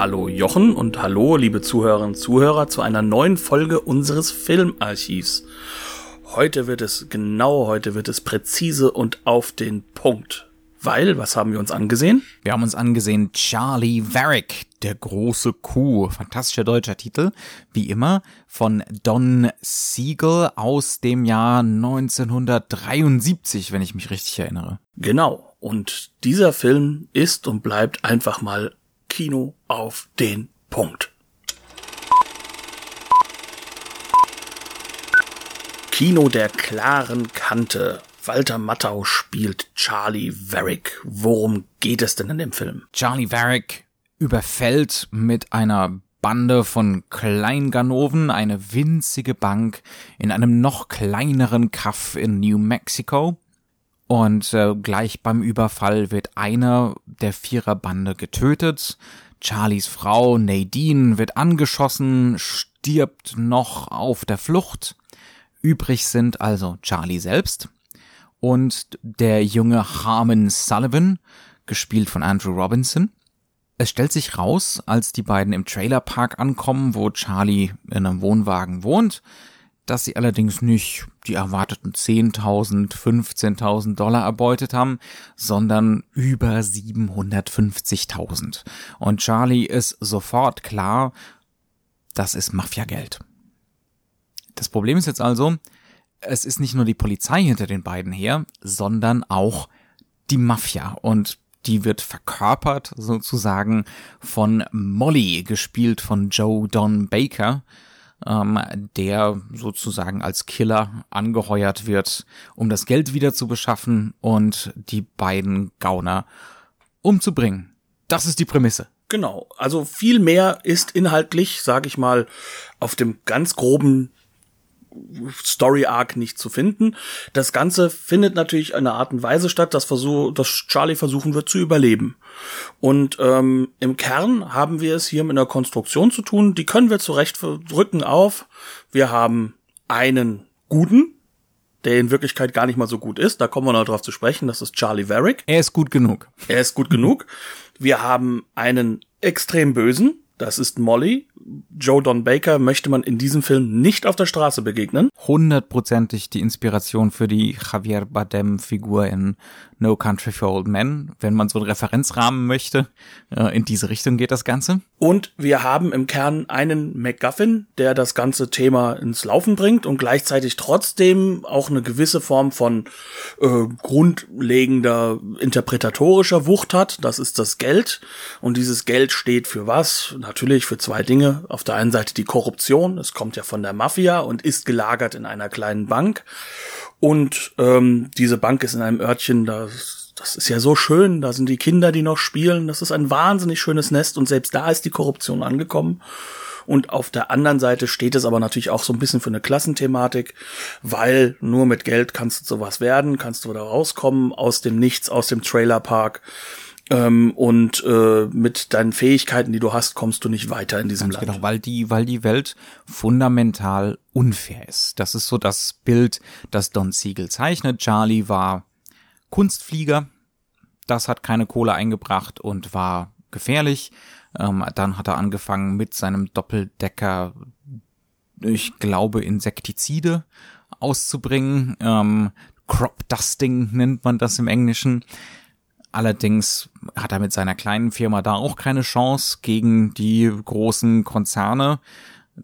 Hallo Jochen und hallo liebe Zuhörerinnen und Zuhörer zu einer neuen Folge unseres Filmarchivs. Heute wird es genau, heute wird es präzise und auf den Punkt. Weil, was haben wir uns angesehen? Wir haben uns angesehen Charlie Varick, der große Kuh. Fantastischer deutscher Titel, wie immer, von Don Siegel aus dem Jahr 1973, wenn ich mich richtig erinnere. Genau. Und dieser Film ist und bleibt einfach mal Kino auf den Punkt. Kino der klaren Kante. Walter Matthau spielt Charlie Varick. Worum geht es denn in dem Film? Charlie Varick überfällt mit einer Bande von Kleinganoven eine winzige Bank in einem noch kleineren Kaff in New Mexico. Und äh, gleich beim Überfall wird einer der Viererbande getötet. Charlies Frau Nadine wird angeschossen, stirbt noch auf der Flucht. Übrig sind also Charlie selbst und der junge Harmon Sullivan, gespielt von Andrew Robinson. Es stellt sich raus, als die beiden im Trailerpark ankommen, wo Charlie in einem Wohnwagen wohnt, dass sie allerdings nicht die erwarteten 10.000, 15.000 Dollar erbeutet haben, sondern über 750.000. Und Charlie ist sofort klar, das ist Mafiageld. Das Problem ist jetzt also, es ist nicht nur die Polizei hinter den beiden her, sondern auch die Mafia und die wird verkörpert sozusagen von Molly, gespielt von Joe Don Baker, ähm, der sozusagen als Killer angeheuert wird, um das Geld wieder zu beschaffen und die beiden Gauner umzubringen. Das ist die Prämisse. Genau. Also viel mehr ist inhaltlich, sage ich mal, auf dem ganz groben Story Arc nicht zu finden. Das Ganze findet natürlich eine Art und Weise statt, dass, Versuch, dass Charlie versuchen wird zu überleben. Und ähm, im Kern haben wir es hier mit einer Konstruktion zu tun, die können wir zurecht rücken auf. Wir haben einen guten, der in Wirklichkeit gar nicht mal so gut ist. Da kommen wir noch drauf zu sprechen. Das ist Charlie Varick. Er ist gut genug. Er ist gut genug. Wir haben einen extrem bösen, das ist Molly. Joe Don Baker möchte man in diesem Film nicht auf der Straße begegnen. Hundertprozentig die Inspiration für die Javier Bardem-Figur in No Country for Old Men, wenn man so einen Referenzrahmen möchte. In diese Richtung geht das Ganze. Und wir haben im Kern einen MacGuffin, der das ganze Thema ins Laufen bringt und gleichzeitig trotzdem auch eine gewisse Form von äh, grundlegender interpretatorischer Wucht hat. Das ist das Geld. Und dieses Geld steht für was? Natürlich für zwei Dinge. Auf der einen Seite die Korruption. Es kommt ja von der Mafia und ist gelagert in einer kleinen Bank. Und ähm, diese Bank ist in einem Örtchen, das, das ist ja so schön, da sind die Kinder, die noch spielen, das ist ein wahnsinnig schönes Nest und selbst da ist die Korruption angekommen. Und auf der anderen Seite steht es aber natürlich auch so ein bisschen für eine Klassenthematik, weil nur mit Geld kannst du sowas werden, kannst du da rauskommen aus dem Nichts, aus dem Trailerpark. Ähm, und äh, mit deinen Fähigkeiten, die du hast, kommst du nicht weiter in diesem Ganz Land. Genau, weil die, weil die Welt fundamental unfair ist. Das ist so das Bild, das Don Siegel zeichnet. Charlie war Kunstflieger, das hat keine Kohle eingebracht und war gefährlich. Ähm, dann hat er angefangen mit seinem Doppeldecker, ich glaube, Insektizide auszubringen. Ähm, Crop Dusting nennt man das im Englischen. Allerdings hat er mit seiner kleinen Firma da auch keine Chance gegen die großen Konzerne.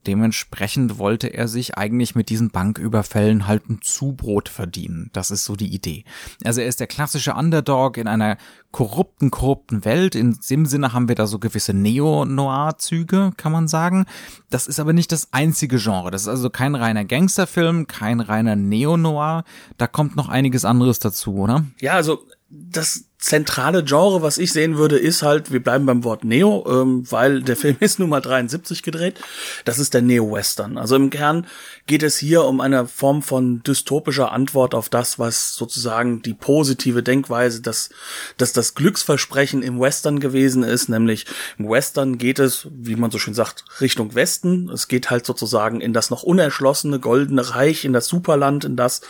Dementsprechend wollte er sich eigentlich mit diesen Banküberfällen halt ein Zubrot verdienen. Das ist so die Idee. Also er ist der klassische Underdog in einer korrupten, korrupten Welt. In dem Sinne haben wir da so gewisse Neo-Noir-Züge, kann man sagen. Das ist aber nicht das einzige Genre. Das ist also kein reiner Gangsterfilm, kein reiner Neo-Noir. Da kommt noch einiges anderes dazu, oder? Ja, also das zentrale Genre, was ich sehen würde, ist halt, wir bleiben beim Wort Neo, ähm, weil der Film ist nun mal 73 gedreht. Das ist der Neo-Western. Also im Kern geht es hier um eine Form von dystopischer Antwort auf das, was sozusagen die positive Denkweise, dass, dass das Glücksversprechen im Western gewesen ist. Nämlich im Western geht es, wie man so schön sagt, Richtung Westen. Es geht halt sozusagen in das noch unerschlossene Goldene Reich, in das Superland, in das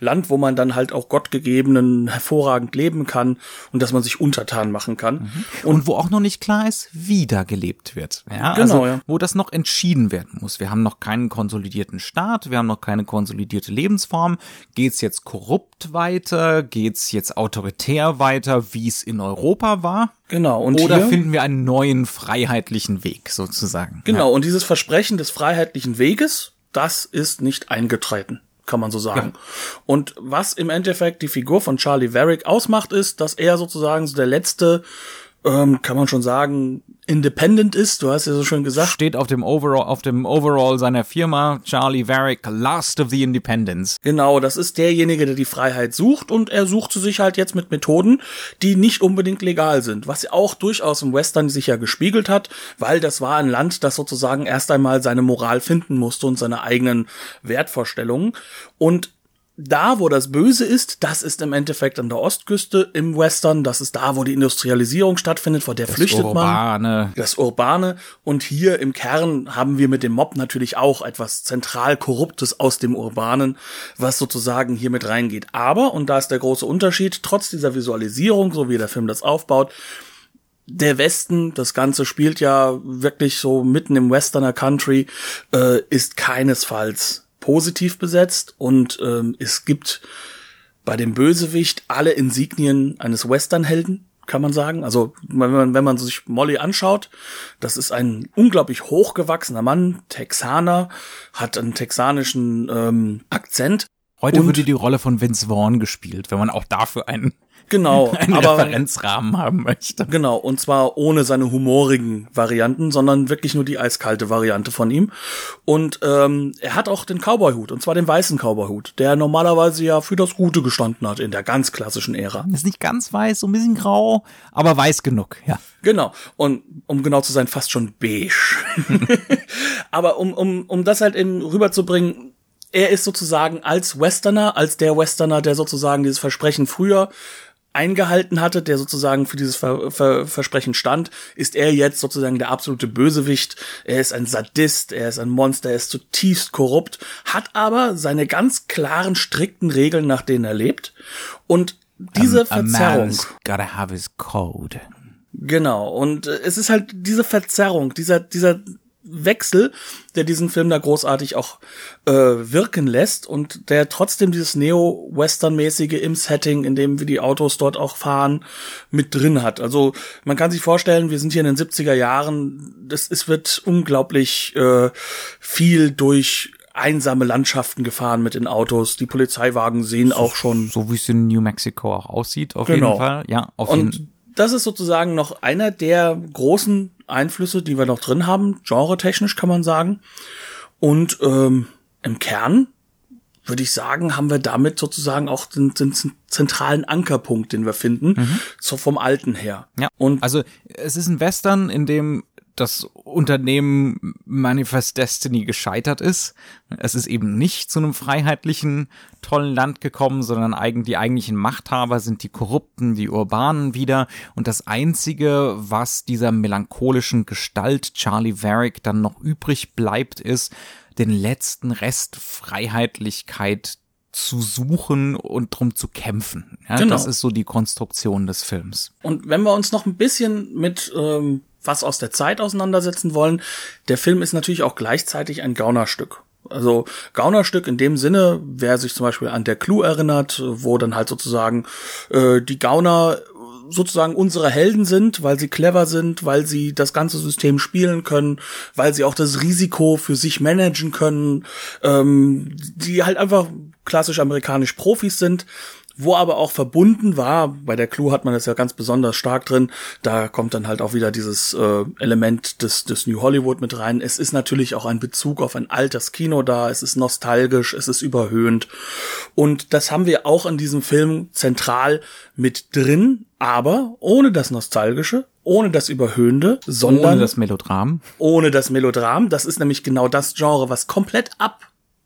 Land, wo man dann halt auch gottgegebenen hervorragend leben kann und dass man sich untertan machen kann. Mhm. Und, und, wo auch noch nicht klar ist, wie da gelebt wird. Ja, genau, also, ja. wo das noch entschieden werden muss. Wir haben noch keinen konsolidierten Staat, wir haben noch keine konsolidierte Lebensform. Geht's jetzt korrupt weiter? Geht's jetzt autoritär weiter, wie es in Europa war? Genau. Und Oder hier, finden wir einen neuen freiheitlichen Weg sozusagen? Genau. Ja. Und dieses Versprechen des freiheitlichen Weges, das ist nicht eingetreten kann man so sagen. Ja. Und was im Endeffekt die Figur von Charlie Varick ausmacht, ist, dass er sozusagen so der letzte ähm, kann man schon sagen, independent ist. Du hast ja so schön gesagt. Steht auf dem Overall, auf dem Overall seiner Firma, Charlie Varick, Last of the Independents. Genau, das ist derjenige, der die Freiheit sucht und er sucht sie sich halt jetzt mit Methoden, die nicht unbedingt legal sind. Was ja auch durchaus im Western sich ja gespiegelt hat, weil das war ein Land, das sozusagen erst einmal seine Moral finden musste und seine eigenen Wertvorstellungen. Und da, wo das Böse ist, das ist im Endeffekt an der Ostküste im Western. Das ist da, wo die Industrialisierung stattfindet, vor der das flüchtet Urbane. man. Das Urbane. Und hier im Kern haben wir mit dem Mob natürlich auch etwas zentral Korruptes aus dem Urbanen, was sozusagen hier mit reingeht. Aber, und da ist der große Unterschied, trotz dieser Visualisierung, so wie der Film das aufbaut, der Westen, das Ganze spielt ja wirklich so mitten im Westerner Country, äh, ist keinesfalls positiv besetzt und ähm, es gibt bei dem Bösewicht alle Insignien eines Westernhelden, kann man sagen. Also wenn man, wenn man sich Molly anschaut, das ist ein unglaublich hochgewachsener Mann, Texaner, hat einen texanischen ähm, Akzent. Heute würde die Rolle von Vince Vaughn gespielt, wenn man auch dafür einen genau, einen aber, Referenzrahmen haben möchte. Genau, und zwar ohne seine humorigen Varianten, sondern wirklich nur die eiskalte Variante von ihm. Und ähm, er hat auch den Cowboyhut, und zwar den weißen Cowboyhut, der normalerweise ja für das Gute gestanden hat in der ganz klassischen Ära. Ist nicht ganz weiß, so ein bisschen grau, aber weiß genug, ja. Genau. Und um genau zu sein, fast schon beige. aber um, um, um das halt eben rüberzubringen, er ist sozusagen als Westerner, als der Westerner, der sozusagen dieses Versprechen früher eingehalten hatte, der sozusagen für dieses Ver Ver Versprechen stand, ist er jetzt sozusagen der absolute Bösewicht. Er ist ein Sadist, er ist ein Monster, er ist zutiefst korrupt, hat aber seine ganz klaren, strikten Regeln, nach denen er lebt. Und diese a, a Verzerrung. Gotta have his code. Genau. Und es ist halt diese Verzerrung, dieser, dieser Wechsel, der diesen Film da großartig auch äh, wirken lässt und der trotzdem dieses Neo-Western-mäßige im Setting, in dem wir die Autos dort auch fahren, mit drin hat. Also man kann sich vorstellen, wir sind hier in den 70er Jahren, das, es wird unglaublich äh, viel durch einsame Landschaften gefahren mit den Autos. Die Polizeiwagen sehen auch schon. So wie es in New Mexico auch aussieht, auf genau. jeden Fall. Ja, auf und jeden das ist sozusagen noch einer der großen Einflüsse, die wir noch drin haben, genre-technisch kann man sagen. Und ähm, im Kern würde ich sagen, haben wir damit sozusagen auch den, den zentralen Ankerpunkt, den wir finden, mhm. so vom Alten her. Ja. Und also es ist ein Western, in dem das Unternehmen Manifest Destiny gescheitert ist. Es ist eben nicht zu einem freiheitlichen, tollen Land gekommen, sondern eigentlich die eigentlichen Machthaber sind die Korrupten, die Urbanen wieder. Und das Einzige, was dieser melancholischen Gestalt Charlie Varick dann noch übrig bleibt, ist, den letzten Rest Freiheitlichkeit zu suchen und drum zu kämpfen. Ja, genau. Das ist so die Konstruktion des Films. Und wenn wir uns noch ein bisschen mit ähm, was aus der Zeit auseinandersetzen wollen. Der Film ist natürlich auch gleichzeitig ein Gaunerstück. Also Gaunerstück in dem Sinne, wer sich zum Beispiel an der Clue erinnert, wo dann halt sozusagen äh, die Gauner sozusagen unsere Helden sind, weil sie clever sind, weil sie das ganze System spielen können, weil sie auch das Risiko für sich managen können, ähm, die halt einfach klassisch amerikanisch Profis sind wo aber auch verbunden war, bei der Clue hat man das ja ganz besonders stark drin, da kommt dann halt auch wieder dieses äh, Element des, des New Hollywood mit rein. Es ist natürlich auch ein Bezug auf ein altes Kino da, es ist nostalgisch, es ist überhöhnt und das haben wir auch in diesem Film zentral mit drin, aber ohne das Nostalgische, ohne das Überhöhende, sondern ohne das Melodram. Ohne das Melodram. Das ist nämlich genau das Genre, was komplett ab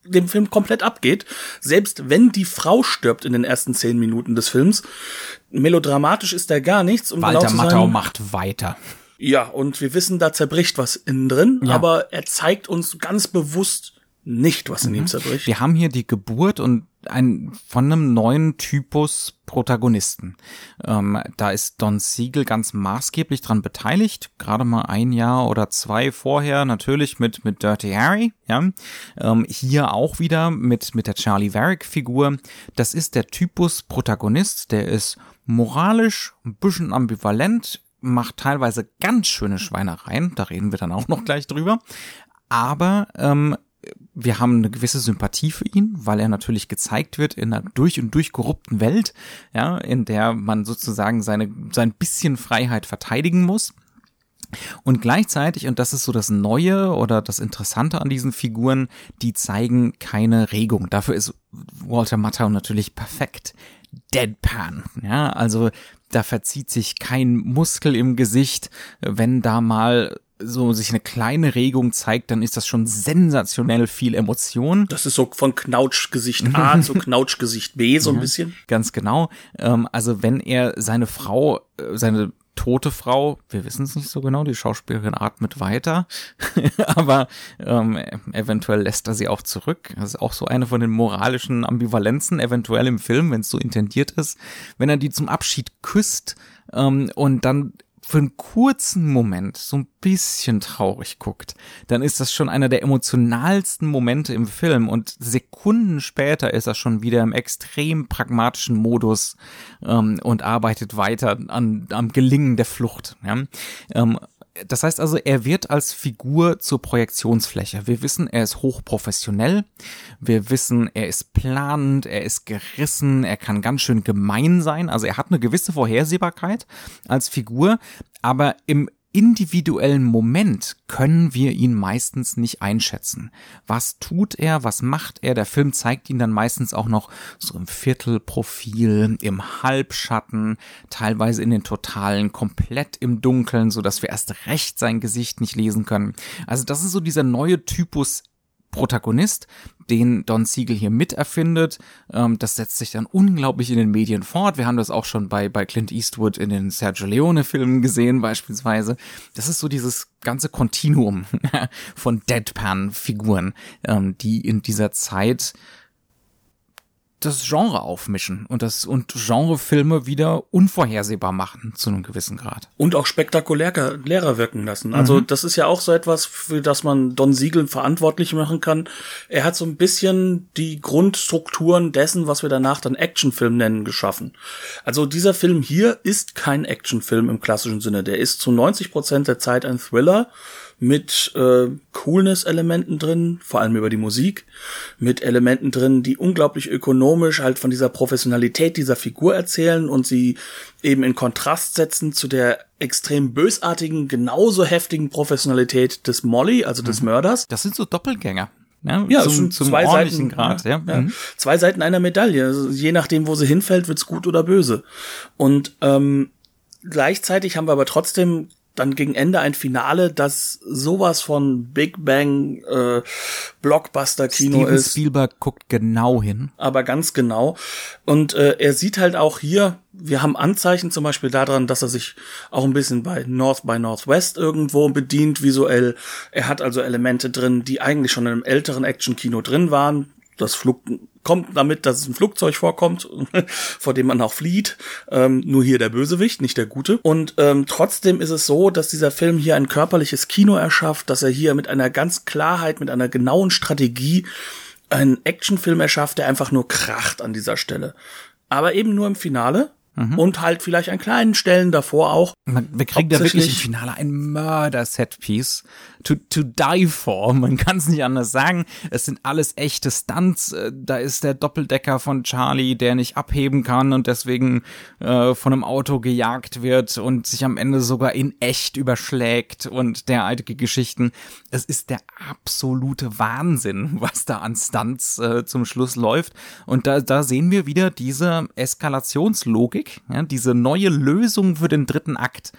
dem Film komplett abgeht, selbst wenn die Frau stirbt in den ersten zehn Minuten des Films. Melodramatisch ist da gar nichts. Um Walter genau Matthau macht weiter. Ja, und wir wissen, da zerbricht was innen drin, ja. aber er zeigt uns ganz bewusst nicht, was in mhm. ihm zerbricht. Wir haben hier die Geburt und ein von einem neuen Typus Protagonisten. Ähm, da ist Don Siegel ganz maßgeblich dran beteiligt, gerade mal ein Jahr oder zwei vorher natürlich mit mit Dirty Harry, ja. Ähm, hier auch wieder mit mit der Charlie Varick Figur. Das ist der Typus Protagonist, der ist moralisch ein bisschen ambivalent, macht teilweise ganz schöne Schweinereien, da reden wir dann auch noch gleich drüber. Aber ähm, wir haben eine gewisse Sympathie für ihn, weil er natürlich gezeigt wird in einer durch und durch korrupten Welt, ja, in der man sozusagen seine, sein bisschen Freiheit verteidigen muss. Und gleichzeitig, und das ist so das Neue oder das Interessante an diesen Figuren, die zeigen keine Regung. Dafür ist Walter Matthau natürlich perfekt. Deadpan, ja, also da verzieht sich kein Muskel im Gesicht, wenn da mal so sich eine kleine Regung zeigt, dann ist das schon sensationell viel Emotion. Das ist so von Knautschgesicht A zu Knautschgesicht B so ein bisschen. Ganz genau. Ähm, also wenn er seine Frau, äh, seine tote Frau, wir wissen es nicht so genau, die Schauspielerin atmet weiter, aber ähm, eventuell lässt er sie auch zurück. Das ist auch so eine von den moralischen Ambivalenzen, eventuell im Film, wenn es so intendiert ist. Wenn er die zum Abschied küsst ähm, und dann für einen kurzen Moment so ein bisschen traurig guckt, dann ist das schon einer der emotionalsten Momente im Film und Sekunden später ist er schon wieder im extrem pragmatischen Modus ähm, und arbeitet weiter an, am Gelingen der Flucht. Ja? Ähm, das heißt also, er wird als Figur zur Projektionsfläche. Wir wissen, er ist hochprofessionell. Wir wissen, er ist planend, er ist gerissen, er kann ganz schön gemein sein. Also er hat eine gewisse Vorhersehbarkeit als Figur, aber im individuellen Moment können wir ihn meistens nicht einschätzen. Was tut er, was macht er? Der Film zeigt ihn dann meistens auch noch so im Viertelprofil, im Halbschatten, teilweise in den Totalen, komplett im Dunkeln, so dass wir erst recht sein Gesicht nicht lesen können. Also das ist so dieser neue Typus Protagonist, den Don Siegel hier miterfindet. Ähm, das setzt sich dann unglaublich in den Medien fort. Wir haben das auch schon bei, bei Clint Eastwood in den Sergio Leone-Filmen gesehen, beispielsweise. Das ist so dieses ganze Kontinuum von Deadpan-Figuren, ähm, die in dieser Zeit das Genre aufmischen und das und Genrefilme wieder unvorhersehbar machen zu einem gewissen Grad. Und auch spektakulär leerer wirken lassen. Also mhm. das ist ja auch so etwas, für das man Don Siegel verantwortlich machen kann. Er hat so ein bisschen die Grundstrukturen dessen, was wir danach dann Actionfilm nennen, geschaffen. Also dieser Film hier ist kein Actionfilm im klassischen Sinne. Der ist zu 90 Prozent der Zeit ein Thriller mit äh, Coolness-Elementen drin, vor allem über die Musik, mit Elementen drin, die unglaublich ökonomisch halt von dieser Professionalität dieser Figur erzählen und sie eben in Kontrast setzen zu der extrem bösartigen, genauso heftigen Professionalität des Molly, also des mhm. Mörders. Das sind so Doppelgänger. Ja, ja zum, zum zwei Seiten, Grad, ja. ja. Mhm. Zwei Seiten einer Medaille. Also je nachdem, wo sie hinfällt, wird's gut oder böse. Und ähm, gleichzeitig haben wir aber trotzdem dann gegen Ende ein Finale, das sowas von Big Bang äh, Blockbuster Kino Steven ist. Spielberg guckt genau hin. Aber ganz genau. Und äh, er sieht halt auch hier, wir haben Anzeichen zum Beispiel daran, dass er sich auch ein bisschen bei North by Northwest irgendwo bedient visuell. Er hat also Elemente drin, die eigentlich schon in einem älteren Action-Kino drin waren. Das Flug kommt damit, dass es ein Flugzeug vorkommt, vor dem man auch flieht. Ähm, nur hier der Bösewicht, nicht der Gute. Und ähm, trotzdem ist es so, dass dieser Film hier ein körperliches Kino erschafft, dass er hier mit einer ganz Klarheit, mit einer genauen Strategie einen Actionfilm erschafft, der einfach nur kracht an dieser Stelle. Aber eben nur im Finale, Mhm. Und halt vielleicht an kleinen Stellen davor auch. Wir kriegen da wirklich im Finale ein Mörder-Setpiece, to, to die for. Man kann es nicht anders sagen. Es sind alles echte Stunts. Äh, da ist der Doppeldecker von Charlie, der nicht abheben kann und deswegen äh, von einem Auto gejagt wird und sich am Ende sogar in echt überschlägt und derartige Geschichten. Es ist der absolute Wahnsinn, was da an Stunts äh, zum Schluss läuft. Und da, da sehen wir wieder diese Eskalationslogik, ja, diese neue Lösung für den dritten Akt.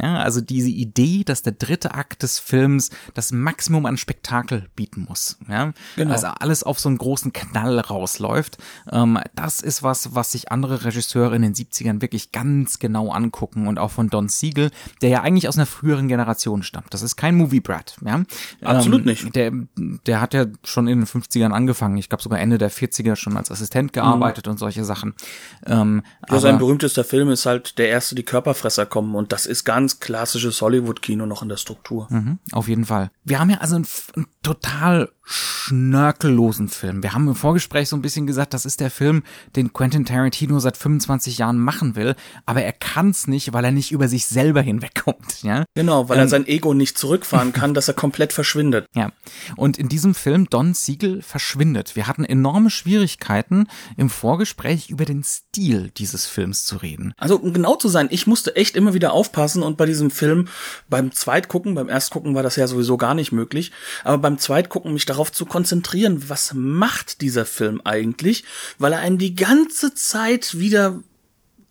Ja, also diese Idee, dass der dritte Akt des Films das Maximum an Spektakel bieten muss. Ja, genau. also alles auf so einen großen Knall rausläuft. Ähm, das ist was, was sich andere Regisseure in den 70ern wirklich ganz genau angucken und auch von Don Siegel, der ja eigentlich aus einer früheren Generation stammt. Das ist kein Movie Brat. Ja, absolut ähm, nicht. Der, der hat ja schon in den 50ern angefangen. Ich glaube sogar Ende der 40er schon als Assistent gearbeitet mhm. und solche Sachen. Ähm, ja, sein berühmtester Film ist halt der erste, die Körperfresser kommen und das ist ganz ganz klassisches Hollywood-Kino noch in der Struktur. Mhm, auf jeden Fall. Wir haben ja also einen, einen total schnörkellosen Film. Wir haben im Vorgespräch so ein bisschen gesagt, das ist der Film, den Quentin Tarantino seit 25 Jahren machen will, aber er kann es nicht, weil er nicht über sich selber hinwegkommt. Ja? Genau, weil ähm, er sein Ego nicht zurückfahren kann, dass er komplett verschwindet. Ja, und in diesem Film Don Siegel verschwindet. Wir hatten enorme Schwierigkeiten im Vorgespräch über den Stil dieses Films zu reden. Also um genau zu sein, ich musste echt immer wieder aufpassen und bei diesem Film beim Zweitgucken, beim Erstgucken war das ja sowieso gar nicht möglich, aber beim Zweitgucken mich darauf zu konzentrieren, was macht dieser Film eigentlich, weil er einem die ganze Zeit wieder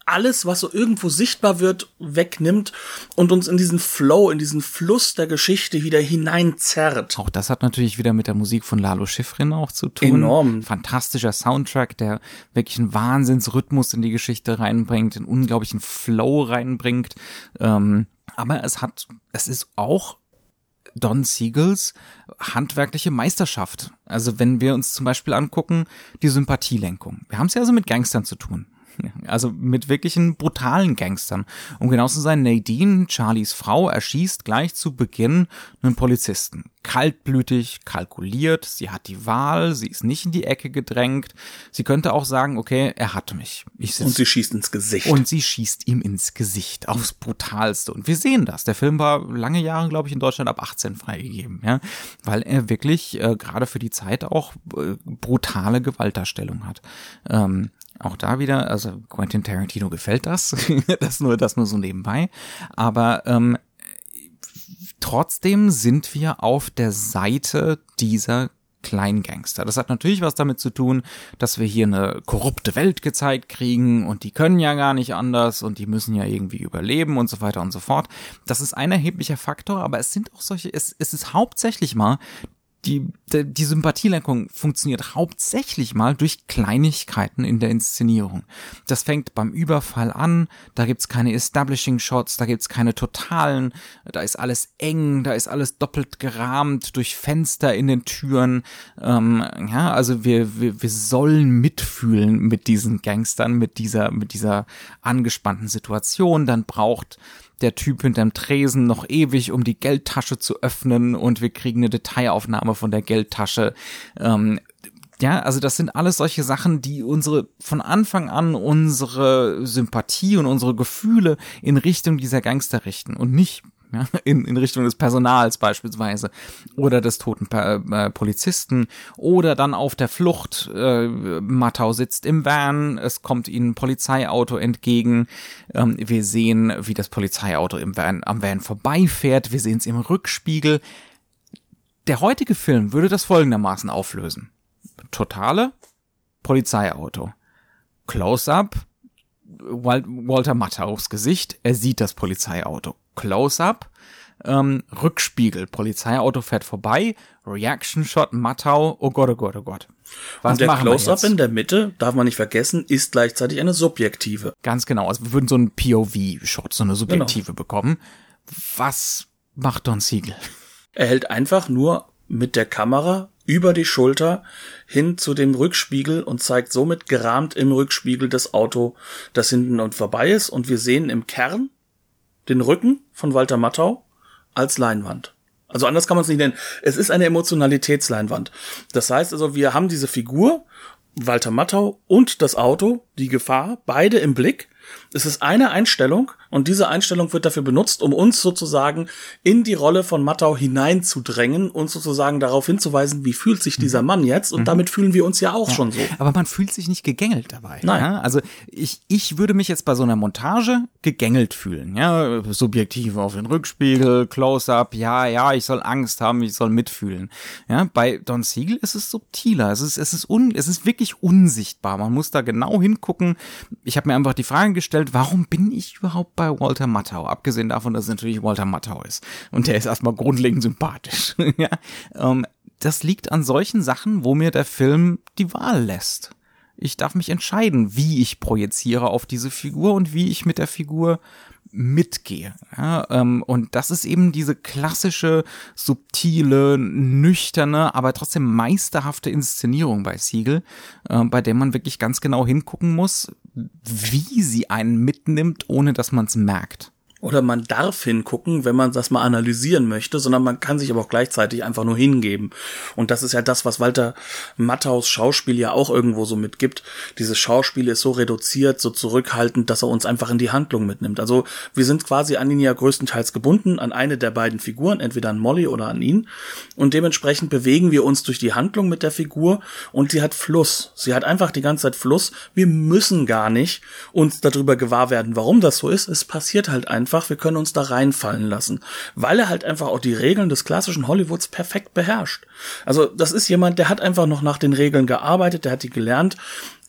alles, was so irgendwo sichtbar wird, wegnimmt und uns in diesen Flow, in diesen Fluss der Geschichte wieder hineinzerrt. Auch das hat natürlich wieder mit der Musik von Lalo Schifrin auch zu tun. Enorm. Fantastischer Soundtrack, der wirklich einen Wahnsinnsrhythmus in die Geschichte reinbringt, einen unglaublichen Flow reinbringt. Ähm, aber es hat, es ist auch Don Siegels handwerkliche Meisterschaft. Also wenn wir uns zum Beispiel angucken, die Sympathielenkung. Wir haben es ja also mit Gangstern zu tun. Also mit wirklichen brutalen Gangstern. Um genau zu sein, Nadine, Charlies Frau, erschießt gleich zu Beginn einen Polizisten. Kaltblütig, kalkuliert, sie hat die Wahl, sie ist nicht in die Ecke gedrängt. Sie könnte auch sagen, okay, er hat mich. Und sie schießt ins Gesicht. Und sie schießt ihm ins Gesicht, aufs brutalste. Und wir sehen das. Der Film war lange Jahre, glaube ich, in Deutschland ab 18 freigegeben, ja, weil er wirklich äh, gerade für die Zeit auch äh, brutale Gewaltdarstellung hat. Ähm, auch da wieder, also Quentin Tarantino gefällt das, das nur, das nur so nebenbei. Aber ähm, trotzdem sind wir auf der Seite dieser Kleingangster. Das hat natürlich was damit zu tun, dass wir hier eine korrupte Welt gezeigt kriegen und die können ja gar nicht anders und die müssen ja irgendwie überleben und so weiter und so fort. Das ist ein erheblicher Faktor, aber es sind auch solche, es, es ist hauptsächlich mal die, die Sympathielenkung funktioniert hauptsächlich mal durch Kleinigkeiten in der Inszenierung. Das fängt beim Überfall an, da gibt's keine Establishing Shots, da gibt's keine totalen, da ist alles eng, da ist alles doppelt gerahmt durch Fenster in den Türen. Ähm, ja, also wir, wir, wir sollen mitfühlen mit diesen Gangstern, mit dieser, mit dieser angespannten Situation. Dann braucht der Typ hinterm Tresen noch ewig, um die Geldtasche zu öffnen und wir kriegen eine Detailaufnahme von der Geldtasche. Ähm, ja, also das sind alles solche Sachen, die unsere von Anfang an unsere Sympathie und unsere Gefühle in Richtung dieser Gangster richten und nicht ja, in, in Richtung des Personals beispielsweise oder des toten äh, Polizisten oder dann auf der Flucht. Äh, Mattau sitzt im Van, es kommt ihnen ein Polizeiauto entgegen. Ähm, wir sehen, wie das Polizeiauto im Van, am Van vorbeifährt. Wir sehen es im Rückspiegel. Der heutige Film würde das folgendermaßen auflösen. Totale Polizeiauto. Close-up, Walter Mattaus Gesicht, er sieht das Polizeiauto. Close-up, ähm, Rückspiegel, Polizeiauto fährt vorbei, Reaction-Shot, Mattau, oh Gott, oh Gott, oh Gott. Was Und der Close-up in der Mitte, darf man nicht vergessen, ist gleichzeitig eine subjektive. Ganz genau, also wir würden so einen POV-Shot, so eine subjektive genau. bekommen. Was macht Don Siegel? Er hält einfach nur mit der Kamera über die Schulter hin zu dem Rückspiegel und zeigt somit gerahmt im Rückspiegel das Auto, das hinten und vorbei ist. Und wir sehen im Kern den Rücken von Walter Mattau als Leinwand. Also anders kann man es nicht nennen. Es ist eine Emotionalitätsleinwand. Das heißt also, wir haben diese Figur, Walter Mattau und das Auto, die Gefahr, beide im Blick. Es ist eine Einstellung Und diese Einstellung wird dafür benutzt, um uns sozusagen in die Rolle von Mattau hineinzudrängen und sozusagen darauf hinzuweisen, wie fühlt sich dieser Mann jetzt? Und mhm. damit fühlen wir uns ja auch ja. schon so. Aber man fühlt sich nicht gegängelt dabei. Nein. Ja? Also ich, ich würde mich jetzt bei so einer Montage gegängelt fühlen. Ja, subjektiv auf den Rückspiegel, Close-up, ja, ja, ich soll Angst haben, ich soll mitfühlen. Ja, bei Don Siegel ist es subtiler. Es ist, es ist un, es ist wirklich unsichtbar. Man muss da genau hingucken. Ich habe mir einfach die Frage gestellt, warum bin ich überhaupt bei Walter Matthau? Abgesehen davon, dass es natürlich Walter Matthau ist. Und der ist erstmal grundlegend sympathisch. ja, ähm, das liegt an solchen Sachen, wo mir der Film die Wahl lässt. Ich darf mich entscheiden, wie ich projiziere auf diese Figur und wie ich mit der Figur mitgehe. Ja, ähm, und das ist eben diese klassische, subtile, nüchterne, aber trotzdem meisterhafte Inszenierung bei Siegel, äh, bei der man wirklich ganz genau hingucken muss, wie sie einen mitnimmt, ohne dass man es merkt oder man darf hingucken, wenn man das mal analysieren möchte, sondern man kann sich aber auch gleichzeitig einfach nur hingeben. Und das ist ja das, was Walter Matthaus Schauspiel ja auch irgendwo so mitgibt. Dieses Schauspiel ist so reduziert, so zurückhaltend, dass er uns einfach in die Handlung mitnimmt. Also wir sind quasi an ihn ja größtenteils gebunden, an eine der beiden Figuren, entweder an Molly oder an ihn. Und dementsprechend bewegen wir uns durch die Handlung mit der Figur und sie hat Fluss. Sie hat einfach die ganze Zeit Fluss. Wir müssen gar nicht uns darüber gewahr werden, warum das so ist. Es passiert halt einfach einfach, wir können uns da reinfallen lassen, weil er halt einfach auch die Regeln des klassischen Hollywoods perfekt beherrscht. Also das ist jemand, der hat einfach noch nach den Regeln gearbeitet, der hat die gelernt.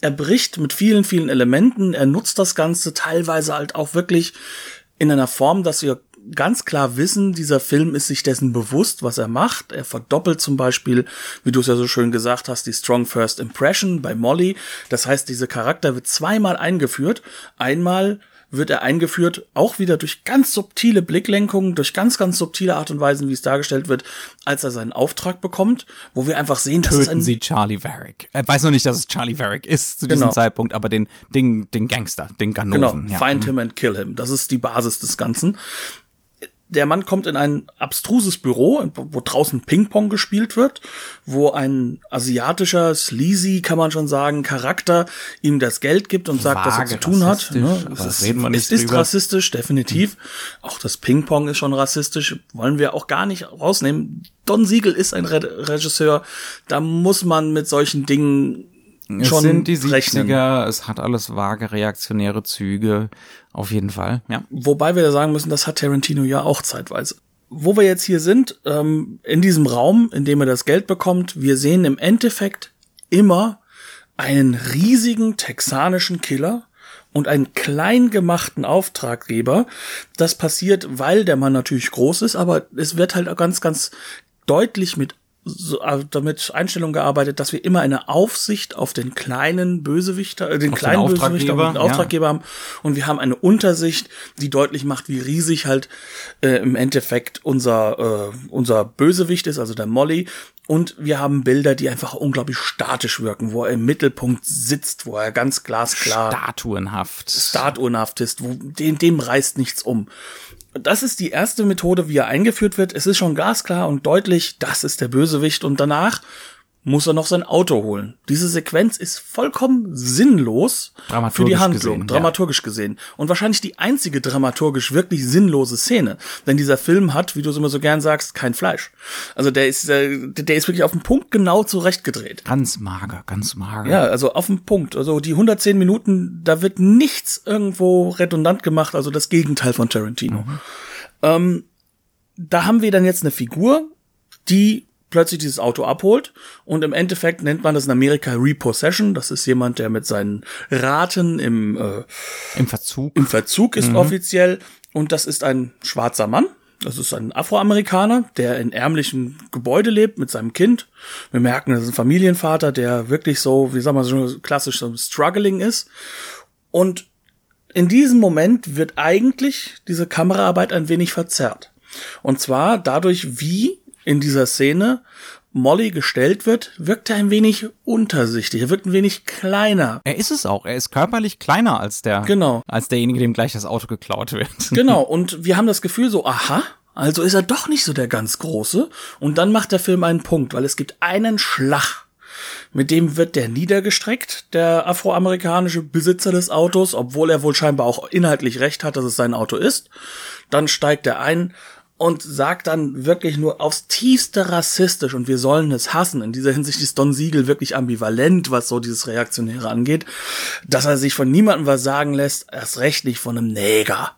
Er bricht mit vielen, vielen Elementen, er nutzt das Ganze teilweise halt auch wirklich in einer Form, dass wir ganz klar wissen, dieser Film ist sich dessen bewusst, was er macht. Er verdoppelt zum Beispiel, wie du es ja so schön gesagt hast, die Strong First Impression bei Molly. Das heißt, dieser Charakter wird zweimal eingeführt. Einmal wird er eingeführt, auch wieder durch ganz subtile Blicklenkungen, durch ganz, ganz subtile Art und Weisen, wie es dargestellt wird, als er seinen Auftrag bekommt, wo wir einfach sehen, dass Töten es ein Sie Charlie Varick. Er weiß noch nicht, dass es Charlie Varick ist zu diesem genau. Zeitpunkt, aber den, den, den Gangster, den Ganoven. Genau, ja. find mhm. him and kill him. Das ist die Basis des Ganzen der Mann kommt in ein abstruses Büro, wo draußen Ping-Pong gespielt wird, wo ein asiatischer, sleazy, kann man schon sagen, Charakter ihm das Geld gibt und sagt, was er zu tun hat. Ja, es ist, es ist rassistisch, definitiv. Hm. Auch das Ping-Pong ist schon rassistisch, wollen wir auch gar nicht rausnehmen. Don Siegel ist ein Re Regisseur, da muss man mit solchen Dingen es schon sind die 70er, rechnen. es hat alles vage reaktionäre Züge, auf jeden Fall, ja. Wobei wir da sagen müssen, das hat Tarantino ja auch zeitweise. Wo wir jetzt hier sind, ähm, in diesem Raum, in dem er das Geld bekommt, wir sehen im Endeffekt immer einen riesigen texanischen Killer und einen klein gemachten Auftraggeber. Das passiert, weil der Mann natürlich groß ist, aber es wird halt ganz, ganz deutlich mit so, also damit Einstellung gearbeitet, dass wir immer eine Aufsicht auf den kleinen Bösewichter, äh, den auf kleinen den Bösewichter und den Auftraggeber ja. haben. Und wir haben eine Untersicht, die deutlich macht, wie riesig halt äh, im Endeffekt unser, äh, unser Bösewicht ist, also der Molly. Und wir haben Bilder, die einfach unglaublich statisch wirken, wo er im Mittelpunkt sitzt, wo er ganz glasklar statuenhaft, statuenhaft ist, wo dem, dem reißt nichts um das ist die erste Methode, wie er eingeführt wird. Es ist schon glasklar und deutlich, das ist der Bösewicht und danach muss er noch sein Auto holen. Diese Sequenz ist vollkommen sinnlos für die Handlung, gesehen, dramaturgisch ja. gesehen. Und wahrscheinlich die einzige dramaturgisch wirklich sinnlose Szene. Denn dieser Film hat, wie du es immer so gern sagst, kein Fleisch. Also der ist, äh, der ist wirklich auf den Punkt genau zurechtgedreht. Ganz mager, ganz mager. Ja, also auf den Punkt. Also die 110 Minuten, da wird nichts irgendwo redundant gemacht. Also das Gegenteil von Tarantino. Mhm. Ähm, da haben wir dann jetzt eine Figur, die plötzlich dieses Auto abholt und im Endeffekt nennt man das in Amerika Repossession. Das ist jemand, der mit seinen Raten im äh, im Verzug im Verzug ist mhm. offiziell und das ist ein schwarzer Mann. Das ist ein Afroamerikaner, der in ärmlichen Gebäude lebt mit seinem Kind. Wir merken, das ist ein Familienvater, der wirklich so, wie sagen wir so klassisch so struggling ist. Und in diesem Moment wird eigentlich diese Kameraarbeit ein wenig verzerrt. Und zwar dadurch, wie in dieser Szene Molly gestellt wird, wirkt er ein wenig untersichtig, er wirkt ein wenig kleiner. Er ist es auch, er ist körperlich kleiner als der, genau. als derjenige, dem gleich das Auto geklaut wird. Genau, und wir haben das Gefühl so, aha, also ist er doch nicht so der ganz große. Und dann macht der Film einen Punkt, weil es gibt einen Schlag Mit dem wird der niedergestreckt, der afroamerikanische Besitzer des Autos, obwohl er wohl scheinbar auch inhaltlich recht hat, dass es sein Auto ist. Dann steigt er ein und sagt dann wirklich nur aufs tiefste rassistisch und wir sollen es hassen. In dieser Hinsicht ist Don Siegel wirklich ambivalent, was so dieses Reaktionäre angeht, dass er sich von niemandem was sagen lässt, erst recht nicht von einem Neger.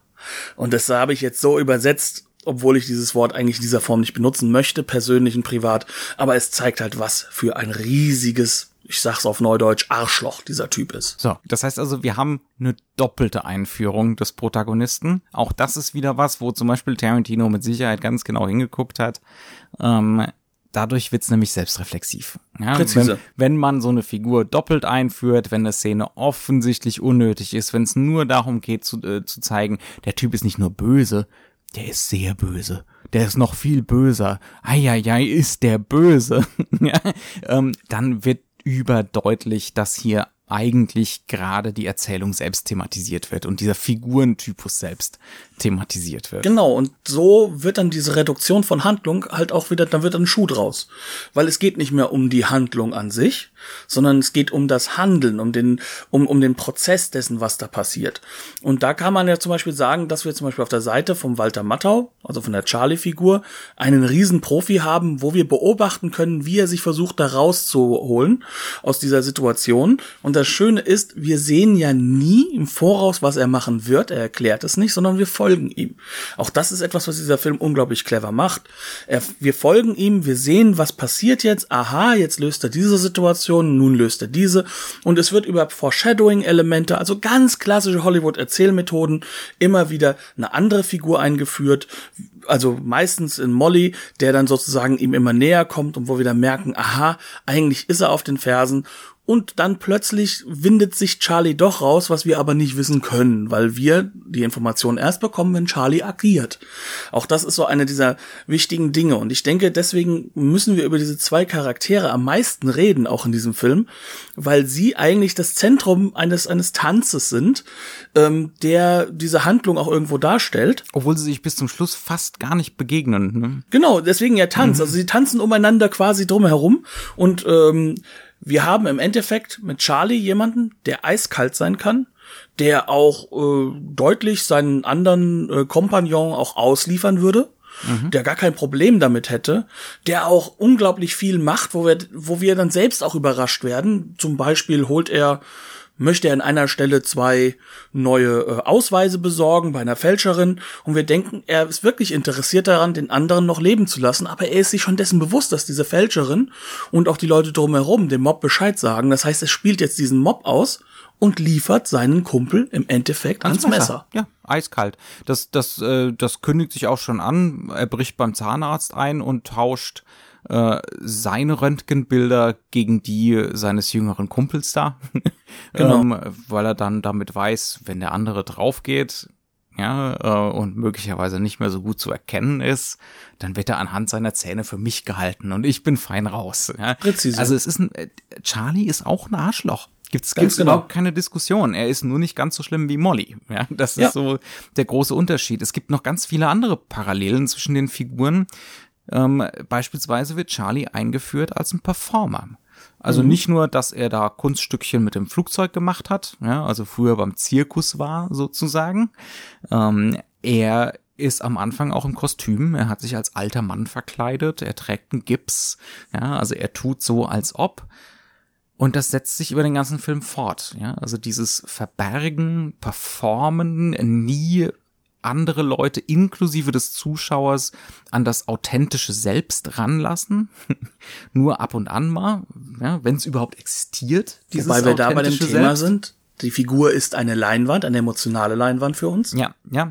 Und das habe ich jetzt so übersetzt, obwohl ich dieses Wort eigentlich in dieser Form nicht benutzen möchte, persönlich und privat, aber es zeigt halt, was für ein riesiges ich sag's auf Neudeutsch, Arschloch dieser Typ ist. So, das heißt also, wir haben eine doppelte Einführung des Protagonisten. Auch das ist wieder was, wo zum Beispiel Tarantino mit Sicherheit ganz genau hingeguckt hat. Ähm, dadurch wird's nämlich selbstreflexiv. Ja, Präzise. Wenn, wenn man so eine Figur doppelt einführt, wenn eine Szene offensichtlich unnötig ist, wenn es nur darum geht zu, äh, zu zeigen, der Typ ist nicht nur böse, der ist sehr böse. Der ist noch viel böser. Eieiei, ist der böse. ja, ähm, dann wird überdeutlich, dass hier eigentlich gerade die Erzählung selbst thematisiert wird und dieser Figurentypus selbst thematisiert wird. Genau, und so wird dann diese Reduktion von Handlung halt auch wieder, dann wird ein Schuh draus. Weil es geht nicht mehr um die Handlung an sich, sondern es geht um das Handeln, um den, um, um den Prozess dessen, was da passiert. Und da kann man ja zum Beispiel sagen, dass wir zum Beispiel auf der Seite vom Walter Mattau, also von der Charlie-Figur, einen riesen Profi haben, wo wir beobachten können, wie er sich versucht, da rauszuholen aus dieser Situation. Und das Schöne ist, wir sehen ja nie im Voraus, was er machen wird. Er erklärt es nicht, sondern wir folgen ihm. Auch das ist etwas, was dieser Film unglaublich clever macht. Er, wir folgen ihm, wir sehen, was passiert jetzt. Aha, jetzt löst er diese Situation, nun löst er diese. Und es wird über Foreshadowing-Elemente, also ganz klassische Hollywood-Erzählmethoden, immer wieder eine andere Figur eingeführt. Also meistens in Molly, der dann sozusagen ihm immer näher kommt und wo wir dann merken, aha, eigentlich ist er auf den Fersen und dann plötzlich windet sich Charlie doch raus, was wir aber nicht wissen können, weil wir die Information erst bekommen, wenn Charlie agiert. Auch das ist so eine dieser wichtigen Dinge und ich denke, deswegen müssen wir über diese zwei Charaktere am meisten reden, auch in diesem Film, weil sie eigentlich das Zentrum eines, eines Tanzes sind, ähm, der diese Handlung auch irgendwo darstellt. Obwohl sie sich bis zum Schluss fast gar nicht begegnen. Ne? Genau, deswegen ja Tanz. Mhm. Also sie tanzen umeinander quasi drumherum und ähm, wir haben im Endeffekt mit Charlie jemanden, der eiskalt sein kann, der auch äh, deutlich seinen anderen äh, Kompagnon auch ausliefern würde, mhm. der gar kein Problem damit hätte, der auch unglaublich viel macht, wo wir, wo wir dann selbst auch überrascht werden. Zum Beispiel holt er möchte er an einer Stelle zwei neue äh, Ausweise besorgen bei einer Fälscherin und wir denken, er ist wirklich interessiert daran, den anderen noch leben zu lassen, aber er ist sich schon dessen bewusst, dass diese Fälscherin und auch die Leute drumherum dem Mob Bescheid sagen. Das heißt, er spielt jetzt diesen Mob aus und liefert seinen Kumpel im Endeffekt ans, ans Messer. Messer. Ja, eiskalt. Das, das, äh, das kündigt sich auch schon an. Er bricht beim Zahnarzt ein und tauscht äh, seine Röntgenbilder gegen die seines jüngeren Kumpels da. genau. ähm, weil er dann damit weiß, wenn der andere draufgeht, ja, äh, und möglicherweise nicht mehr so gut zu erkennen ist, dann wird er anhand seiner Zähne für mich gehalten und ich bin fein raus. Ja. Präzise. Also es ist ein, äh, Charlie ist auch ein Arschloch. Gibt's, gibt's genau. überhaupt keine Diskussion. Er ist nur nicht ganz so schlimm wie Molly. Ja, das ist ja. so der große Unterschied. Es gibt noch ganz viele andere Parallelen zwischen den Figuren. Ähm, beispielsweise wird Charlie eingeführt als ein Performer. Also mhm. nicht nur, dass er da Kunststückchen mit dem Flugzeug gemacht hat, ja, also früher beim Zirkus war sozusagen. Ähm, er ist am Anfang auch im Kostüm. Er hat sich als alter Mann verkleidet. Er trägt einen Gips. Ja, also er tut so, als ob. Und das setzt sich über den ganzen Film fort. Ja, also dieses Verbergen, Performen, nie andere Leute inklusive des Zuschauers an das authentische Selbst ranlassen. Nur ab und an mal, ja, wenn es überhaupt existiert. Dieses Wobei wir da bei dem Thema sind. Die Figur ist eine Leinwand, eine emotionale Leinwand für uns. Ja, ja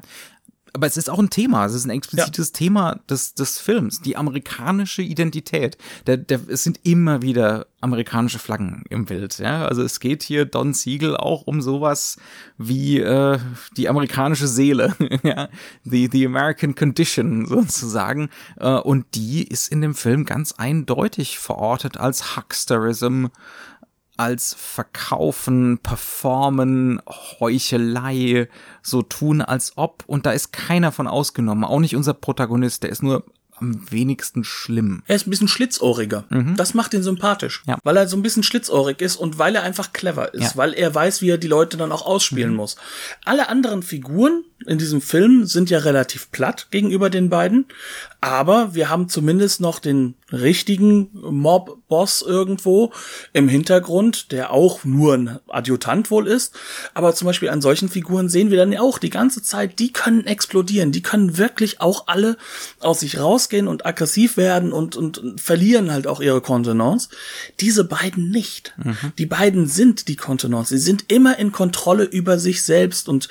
aber es ist auch ein Thema, es ist ein explizites ja. Thema des, des Films, die amerikanische Identität. Der, der, es sind immer wieder amerikanische Flaggen im Bild. Ja? Also es geht hier Don Siegel auch um sowas wie äh, die amerikanische Seele, ja? the, the American Condition sozusagen. Äh, und die ist in dem Film ganz eindeutig verortet als Hucksterism, als Verkaufen, Performen, Heuchelei, so tun als ob. Und da ist keiner von ausgenommen, auch nicht unser Protagonist, der ist nur am wenigsten schlimm. Er ist ein bisschen schlitzohriger. Das macht ihn sympathisch. Ja. Weil er so ein bisschen schlitzohrig ist und weil er einfach clever ist. Ja. Weil er weiß, wie er die Leute dann auch ausspielen muss. Alle anderen Figuren in diesem Film sind ja relativ platt gegenüber den beiden. Aber wir haben zumindest noch den richtigen Mob-Boss irgendwo im Hintergrund, der auch nur ein Adjutant wohl ist. Aber zum Beispiel an solchen Figuren sehen wir dann ja auch die ganze Zeit, die können explodieren. Die können wirklich auch alle aus sich rausgehen und aggressiv werden und, und, verlieren halt auch ihre Kontenance. Diese beiden nicht. Die beiden sind die Kontenance. Sie sind immer in Kontrolle über sich selbst und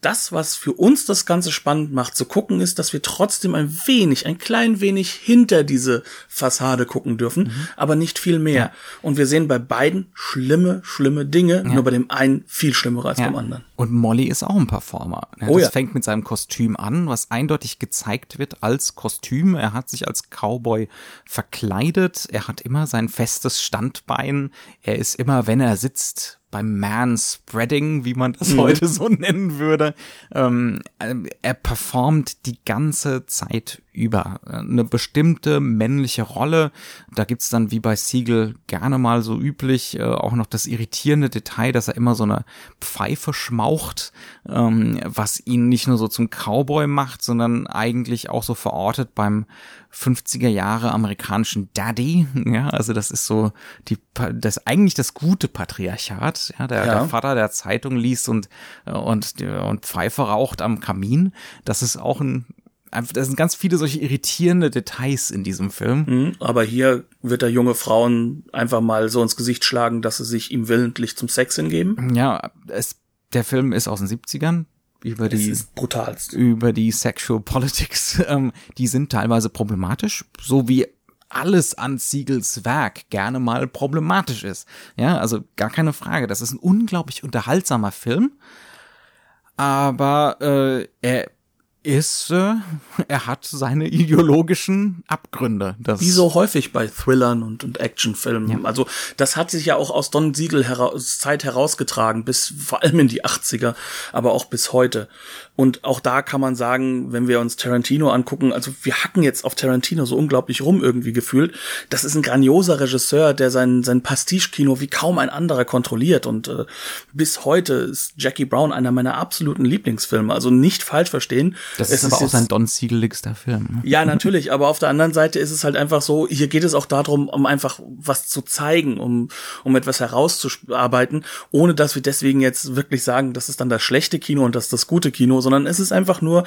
das, was für uns das Ganze spannend macht zu gucken, ist, dass wir trotzdem ein wenig, ein klein wenig hinter diese Fassade gucken dürfen, aber nicht viel mehr. Und wir sehen bei beiden schlimme, schlimme Dinge, nur bei dem einen viel schlimmere als beim anderen. Und Molly ist auch ein Performer. ne? Oh das ja. fängt mit seinem Kostüm an, was eindeutig gezeigt wird als Kostüm. Er hat sich als Cowboy verkleidet. Er hat immer sein festes Standbein. Er ist immer, wenn er sitzt, beim Manspreading, wie man Mhm. das heute so nennen würde. Ähm, er performt die ganze Zeit über eine bestimmte männliche Rolle. Da gibt's dann wie bei Siegel gerne mal so üblich äh, auch noch das irritierende Detail, dass er immer so eine Pfeife schmaucht, ähm, was ihn nicht nur so zum Cowboy macht, sondern eigentlich auch so verortet beim 50er Jahre amerikanischen Daddy. Ja, also das ist so die das eigentlich das gute Patriarchat. Ja, der, Ja. der Vater, der Zeitung liest und äh, und und Pfeife raucht am Kamin. Das ist auch ein einfach- das sind ganz viele solche irritierende Details in diesem Film. Mhm, Aber hier wird er junge Frauen einfach mal so ins Gesicht schlagen, dass sie sich ihm willentlich zum Sex hingeben. Ja, es, der Film ist aus den 70ern über die über die Sexual Politics, ähm, die sind teilweise problematisch, so wie alles an Siegels Werk gerne mal problematisch ist. Ja, also gar keine Frage. Das ist ein unglaublich unterhaltsamer Film, aber äh, er ist, äh, er hat seine ideologischen Abgründe. Das Wie so häufig bei Thrillern und, und Actionfilmen. Also das hat sich ja auch aus Don Siegel heraus, Zeit herausgetragen, bis vor allem in die 80er, aber auch bis heute. Und auch da kann man sagen, wenn wir uns Tarantino angucken, also wir hacken jetzt auf Tarantino so unglaublich rum irgendwie gefühlt. Das ist ein grandioser Regisseur, der sein, sein Pastiche-Kino wie kaum ein anderer kontrolliert. Und äh, bis heute ist Jackie Brown einer meiner absoluten Lieblingsfilme. Also nicht falsch verstehen. Das Es ist aber auch jetzt- sein Don Siegeligster Film. Ne? ja, natürlich, aber auf der anderen Seite ist es halt einfach so, hier geht es auch darum, um einfach was zu zeigen, um, um etwas herauszuarbeiten, ohne dass wir deswegen jetzt wirklich sagen, das ist dann das schlechte Kino und das ist das gute Kino, sondern es ist einfach nur,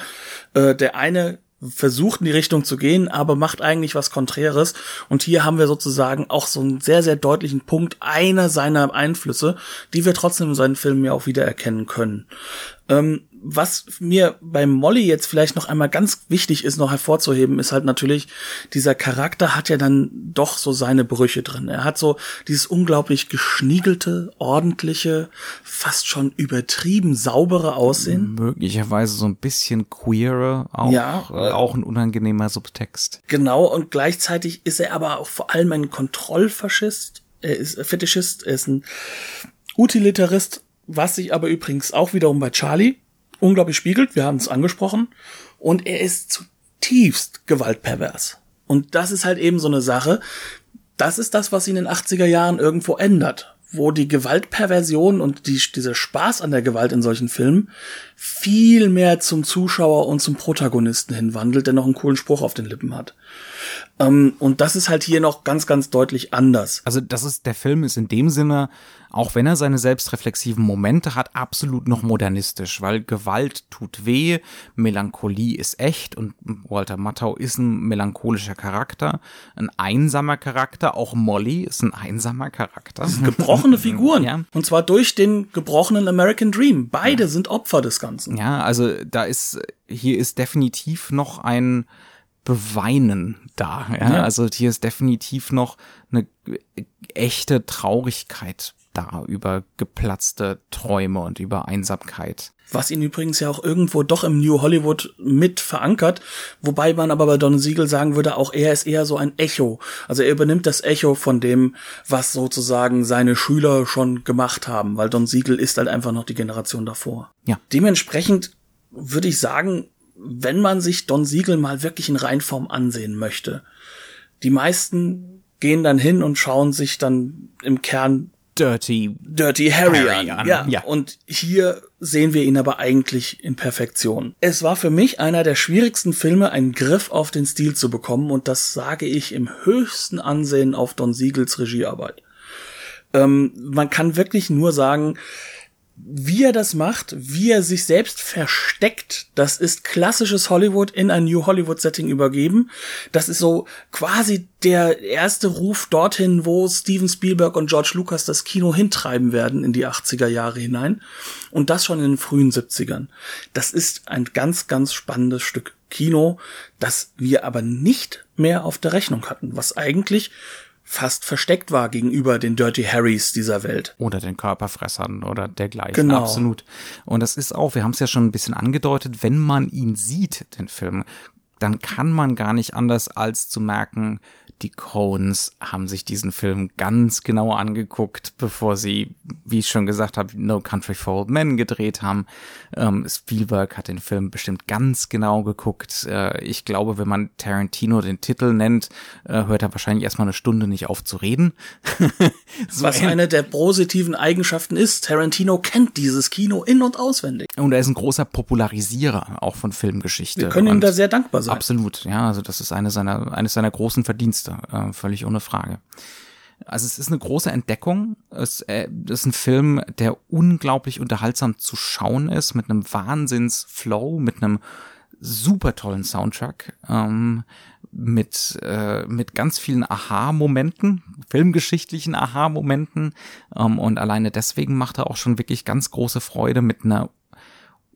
äh, der eine versucht in die Richtung zu gehen, aber macht eigentlich was Konträres. Und hier haben wir sozusagen auch so einen sehr, sehr deutlichen Punkt einer seiner Einflüsse, die wir trotzdem in seinen Filmen ja auch wiedererkennen können. Ähm, was mir bei Molly jetzt vielleicht noch einmal ganz wichtig ist, noch hervorzuheben, ist halt natürlich, dieser Charakter hat ja dann doch so seine Brüche drin. Er hat so dieses unglaublich geschniegelte, ordentliche, fast schon übertrieben saubere Aussehen. Möglicherweise so ein bisschen queere, auch, Ja. äh, auch ein unangenehmer Subtext. Genau, und gleichzeitig ist er aber auch vor allem ein Kontrollfaschist, er ist ein Fetischist, er ist ein Utilitarist, was sich aber übrigens auch wiederum bei Charlie unglaublich spiegelt, wir haben es angesprochen, und er ist zutiefst gewaltpervers. Und das ist halt eben so eine Sache, das ist das, was ihn in den 80er Jahren irgendwo ändert, wo die Gewaltperversion und die, dieser Spaß an der Gewalt in solchen Filmen viel mehr zum Zuschauer und zum Protagonisten hinwandelt, der noch einen coolen Spruch auf den Lippen hat. Ähm, und das ist halt hier noch ganz, ganz deutlich anders. Also das ist, der Film ist in dem Sinne, auch wenn er seine selbstreflexiven Momente hat, absolut noch modernistisch, weil Gewalt tut weh, Melancholie ist echt und Walter Matthau ist ein melancholischer Charakter, ein einsamer Charakter, auch Molly ist ein einsamer Charakter. Gebrochene Figuren. Ja. Und zwar durch den gebrochenen American Dream. Beide sind Opfer des Ganzen. Ja, also da ist, hier ist definitiv noch ein Beweinen da. Ja? Ja. Also hier ist definitiv noch eine echte Traurigkeit da über geplatzte Träume und über Einsamkeit. Was ihn übrigens ja auch irgendwo doch im New Hollywood mit verankert, wobei man aber bei Don Siegel sagen würde, auch er ist eher so ein Echo. Also er übernimmt das Echo von dem, was sozusagen seine Schüler schon gemacht haben, weil Don Siegel ist halt einfach noch die Generation davor. Ja. Dementsprechend würde ich sagen, wenn man sich Don Siegel mal wirklich in Reinform ansehen möchte. Die meisten gehen dann hin und schauen sich dann im Kern Dirty, Dirty Harry, Harry an. an, Ja. ja. Und hier sehen wir ihn aber eigentlich in Perfektion. Es war für mich einer der schwierigsten Filme, einen Griff auf den Stil zu bekommen und das sage ich im höchsten Ansehen auf Don Siegels Regiearbeit. Ähm, man kann wirklich nur sagen, wie er das macht, wie er sich selbst versteckt, das ist klassisches Hollywood in ein New Hollywood Setting übergeben. Das ist so quasi der erste Ruf dorthin, wo Steven Spielberg und George Lucas das Kino hintreiben werden in die 80er Jahre hinein. Und das schon in den frühen 70ern. Das ist ein ganz, ganz spannendes Stück Kino, das wir aber nicht mehr auf der Rechnung hatten, was eigentlich fast versteckt war gegenüber den Dirty Harrys dieser Welt. oder den Körperfressern oder dergleichen. Genau. Absolut. Und das ist auch, wir haben es ja schon ein bisschen angedeutet, wenn man ihn sieht, den Film, dann kann man gar nicht anders als zu merken, die Coens haben sich diesen Film ganz genau angeguckt, bevor sie, wie ich schon gesagt habe, No Country for Old Men gedreht haben. Ähm, Spielberg hat den Film bestimmt ganz genau geguckt. Äh, ich glaube, wenn man Tarantino den Titel nennt, äh, hört er wahrscheinlich erstmal eine Stunde nicht auf zu reden. so Was eine der positiven Eigenschaften ist. Tarantino kennt dieses Kino in- und auswendig. Und er ist ein großer Popularisierer auch von Filmgeschichte. Wir können ihm da sehr dankbar sein. Absolut, ja, also das ist eine seiner, eines seiner großen Verdienste, äh, völlig ohne Frage. Also es ist eine große Entdeckung. Es äh, ist ein Film, der unglaublich unterhaltsam zu schauen ist, mit einem Wahnsinnsflow, mit einem super tollen Soundtrack, ähm, mit, äh, mit ganz vielen Aha-Momenten, filmgeschichtlichen Aha-Momenten. Ähm, und alleine deswegen macht er auch schon wirklich ganz große Freude mit einer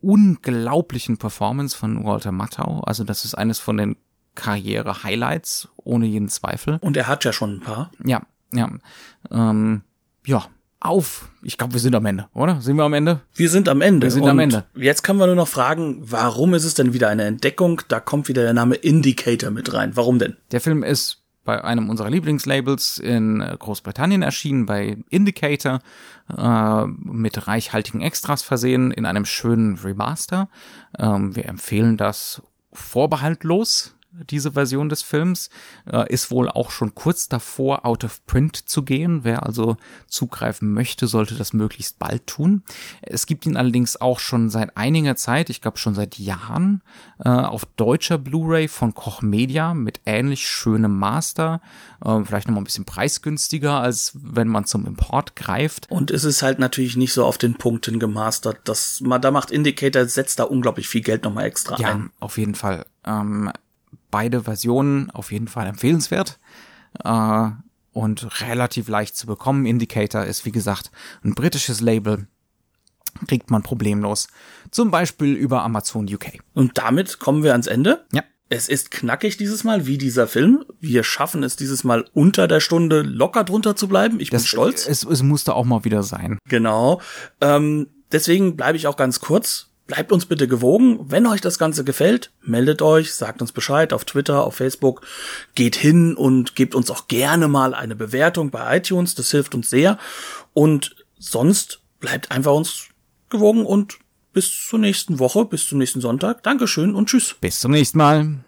unglaublichen Performance von Walter Matthau. Also das ist eines von den Karriere-Highlights, ohne jeden Zweifel. Und er hat ja schon ein paar. Ja, ja. Ähm, ja, auf. Ich glaube, wir sind am Ende, oder? Sind wir am Ende? Wir sind am Ende. Wir sind und am Ende. Jetzt können wir nur noch fragen, warum ist es denn wieder eine Entdeckung? Da kommt wieder der Name Indicator mit rein. Warum denn? Der Film ist bei einem unserer Lieblingslabels in Großbritannien erschienen, bei Indicator, äh, mit reichhaltigen Extras versehen, in einem schönen Remaster. Ähm, wir empfehlen das vorbehaltlos. Diese Version des Films äh, ist wohl auch schon kurz davor, out of print zu gehen. Wer also zugreifen möchte, sollte das möglichst bald tun. Es gibt ihn allerdings auch schon seit einiger Zeit, ich glaube schon seit Jahren, äh, auf deutscher Blu-ray von Koch Media mit ähnlich schönem Master. Äh, vielleicht nochmal ein bisschen preisgünstiger, als wenn man zum Import greift. Und es ist halt natürlich nicht so auf den Punkten gemastert. Das, ma- da macht Indicator, setzt da unglaublich viel Geld nochmal extra Ja, ein. auf jeden Fall. Ähm, beide Versionen auf jeden Fall empfehlenswert. Äh, und relativ leicht zu bekommen. Indicator ist, wie gesagt, ein britisches Label. Kriegt man problemlos. Zum Beispiel über Amazon UK. Und damit kommen wir ans Ende. Ja. Es ist knackig dieses Mal, wie dieser Film. Wir schaffen es dieses Mal unter der Stunde locker drunter zu bleiben. Ich bin stolz. Es, es musste auch mal wieder sein. Genau. Ähm, deswegen bleibe ich auch ganz kurz. Bleibt uns bitte gewogen. Wenn euch das Ganze gefällt, meldet euch, sagt uns Bescheid auf Twitter, auf Facebook. Geht hin und gebt uns auch gerne mal eine Bewertung bei iTunes. Das hilft uns sehr. Und sonst bleibt einfach uns gewogen und bis zur nächsten Woche, bis zum nächsten Sonntag. Dankeschön und tschüss. Bis zum nächsten Mal.